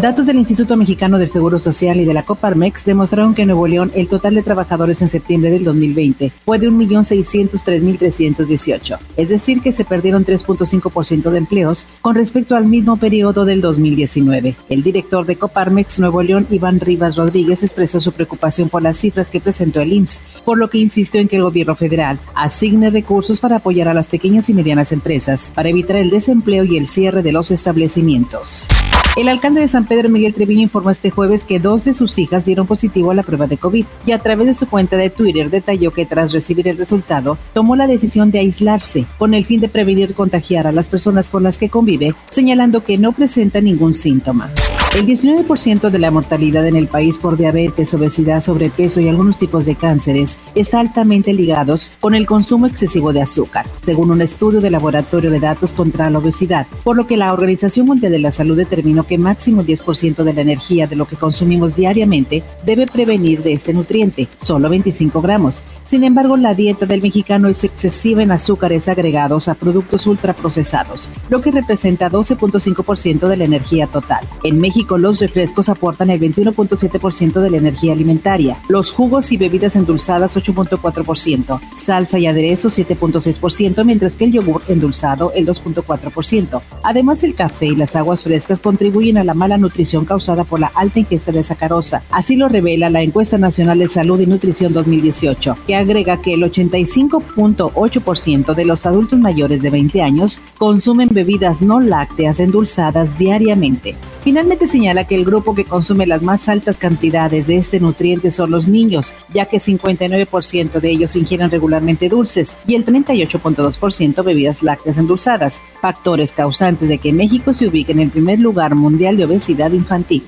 Datos del Instituto Mexicano del Seguro Social y de la Coparmex demostraron que en Nuevo León el total de trabajadores en septiembre del 2020 fue de 1.603.318, es decir, que se perdieron 3.5% de empleos con respecto al mismo periodo del 2019. El director de Coparmex Nuevo León, Iván Rivas Rodríguez, expresó su preocupación por las cifras que presentó el IMSS, por lo que insistió en que el gobierno federal asigne recursos para apoyar a las pequeñas y medianas empresas para evitar el desempleo y el cierre de los establecimientos. El alcalde de San Pedro Miguel Treviño informó este jueves que dos de sus hijas dieron positivo a la prueba de COVID y a través de su cuenta de Twitter detalló que tras recibir el resultado tomó la decisión de aislarse con el fin de prevenir contagiar a las personas con las que convive, señalando que no presenta ningún síntoma. El 19% de la mortalidad en el país por diabetes, obesidad, sobrepeso y algunos tipos de cánceres está altamente ligados con el consumo excesivo de azúcar, según un estudio del Laboratorio de Datos contra la Obesidad, por lo que la Organización Mundial de la Salud determinó que máximo 10% de la energía de lo que consumimos diariamente debe prevenir de este nutriente, solo 25 gramos. Sin embargo, la dieta del mexicano es excesiva en azúcares agregados a productos ultraprocesados, lo que representa 12.5% de la energía total. En México, los refrescos aportan el 21.7% de la energía alimentaria, los jugos y bebidas endulzadas 8.4%, salsa y aderezos 7.6%, mientras que el yogur endulzado el 2.4%. Además, el café y las aguas frescas contribuyen a la mala nutrición causada por la alta ingesta de sacarosa. Así lo revela la encuesta nacional de salud y nutrición 2018, que agrega que el 85.8% de los adultos mayores de 20 años consumen bebidas no lácteas endulzadas diariamente. Finalmente señala que el grupo que consume las más altas cantidades de este nutriente son los niños, ya que 59% de ellos ingieren regularmente dulces y el 38.2% bebidas lácteas endulzadas, factores causantes de que México se ubique en el primer lugar mundial de obesidad infantil.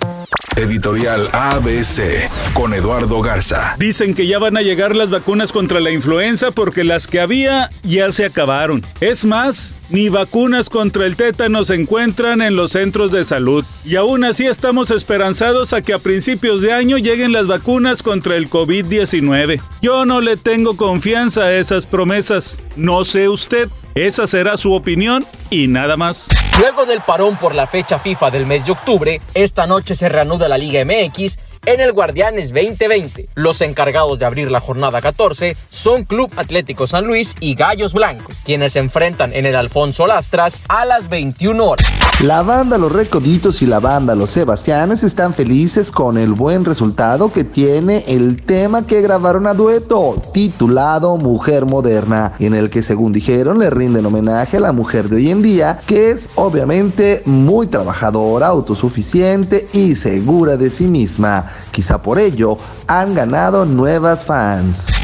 Editorial ABC con Eduardo Garza. Dicen que ya van a llegar las vacunas contra la influenza porque las que había ya se acabaron. Es más, ni vacunas contra el tétano se encuentran en los centros de salud. Y aún así estamos esperanzados a que a principios de año lleguen las vacunas contra el COVID-19. Yo no le tengo confianza a esas promesas. No sé usted. Esa será su opinión y nada más. Luego del parón por la fecha FIFA del mes de octubre, esta noche se reanuda la Liga MX en el Guardianes 2020. Los encargados de abrir la jornada 14 son Club Atlético San Luis y Gallos Blancos, quienes se enfrentan en el Alfonso Lastras a las 21 horas. La banda Los Recoditos y la banda Los Sebastianes están felices con el buen resultado que tiene el tema que grabaron a dueto, titulado Mujer Moderna, en el que según dijeron le rinden homenaje a la mujer de hoy en día, que es obviamente muy trabajadora, autosuficiente y segura de sí misma. Quizá por ello han ganado nuevas fans.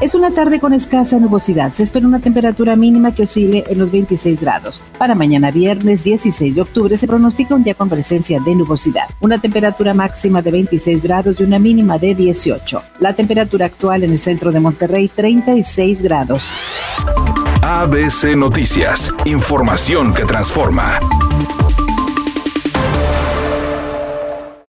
Es una tarde con escasa nubosidad. Se espera una temperatura mínima que oscile en los 26 grados. Para mañana viernes 16 de octubre se pronostica un día con presencia de nubosidad. Una temperatura máxima de 26 grados y una mínima de 18. La temperatura actual en el centro de Monterrey 36 grados. ABC Noticias. Información que transforma.